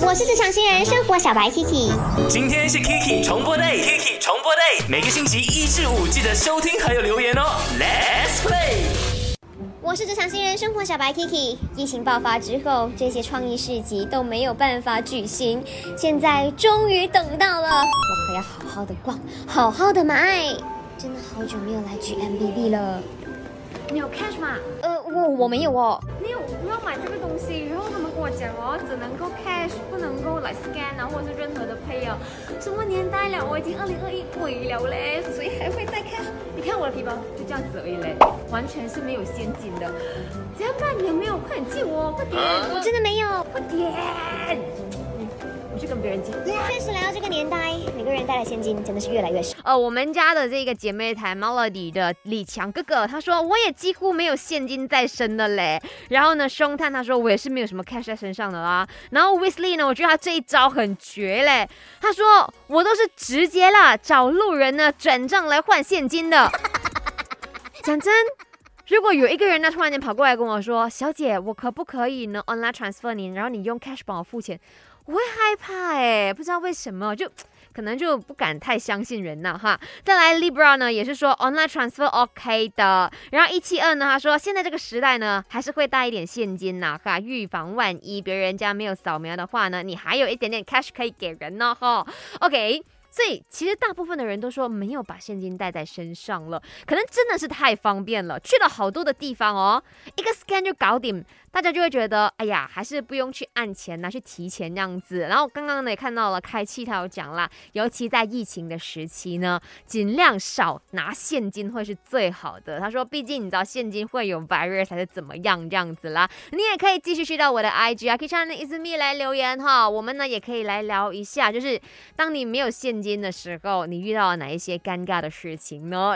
我是职场新人生活小白 Kiki，今天是 Kiki 重播 day，Kiki 重播 day，每个星期一至五记得收听还有留言哦。Let's play。我是职场新人生活小白 Kiki。疫情爆发之后，这些创意市集都没有办法举行，现在终于等到了，我可要好好的逛，好好的买。真的好久没有来 GMBB 了。你有 cash 吗？呃，我我没有哦。没有，我要买这个我讲哦，只能够 cash，不能够来 scan 啊，或者是任何的 pay 哦。什么年代了？我已经二零二一鬼了嘞，谁还会带 cash？你看我的皮包就这样子而已嘞，完全是没有现金的。怎样办？你有没有？快点借我，快点！我真的没有。快点！跟别人借。确实来到这个年代，每个人带的现金真的是越来越少。呃，我们家的这个姐妹台 Melody 的李强哥哥，他说我也几乎没有现金在身的嘞。然后呢，凶探他说我也是没有什么 cash 在身上的啦。然后 Wesley 呢，我觉得他这一招很绝嘞。他说我都是直接啦，找路人呢转账来换现金的。讲真，如果有一个人呢突然间跑过来跟我说，小姐，我可不可以呢 online transfer 你，然后你用 cash 帮我付钱？我会害怕哎，不知道为什么，就可能就不敢太相信人了哈。再来 Libra 呢，也是说 online transfer OK 的。然后一七二呢，他说现在这个时代呢，还是会带一点现金呐哈，预防万一别人家没有扫描的话呢，你还有一点点 cash 可以给人呢哈。OK。所以其实大部分的人都说没有把现金带在身上了，可能真的是太方便了，去了好多的地方哦，一个 scan 就搞定，大家就会觉得，哎呀，还是不用去按钱呐，去提钱这样子。然后刚刚呢也看到了开气他有讲啦，尤其在疫情的时期呢，尽量少拿现金会是最好的。他说，毕竟你知道现金会有 virus 还是怎么样这样子啦。你也可以继续去到我的 IG 啊，可以上 isme 来留言哈，我们呢也可以来聊一下，就是当你没有现金的时候，你遇到了哪一些尴尬的事情呢？